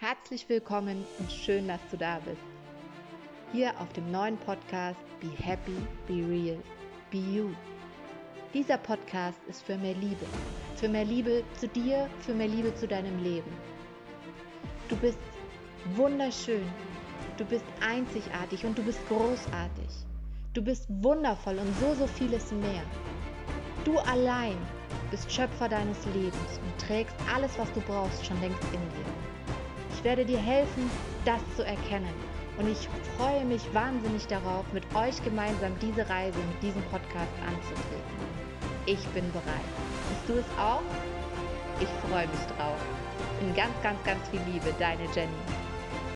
Herzlich willkommen und schön, dass du da bist. Hier auf dem neuen Podcast Be Happy, Be Real, Be You. Dieser Podcast ist für mehr Liebe. Für mehr Liebe zu dir, für mehr Liebe zu deinem Leben. Du bist wunderschön. Du bist einzigartig und du bist großartig. Du bist wundervoll und so, so vieles mehr. Du allein bist Schöpfer deines Lebens und trägst alles, was du brauchst, schon längst in dir. Ich werde dir helfen, das zu erkennen. Und ich freue mich wahnsinnig darauf, mit euch gemeinsam diese Reise mit diesem Podcast anzutreten. Ich bin bereit. Bist du es auch? Ich freue mich drauf. In ganz, ganz, ganz viel Liebe, deine Jenny.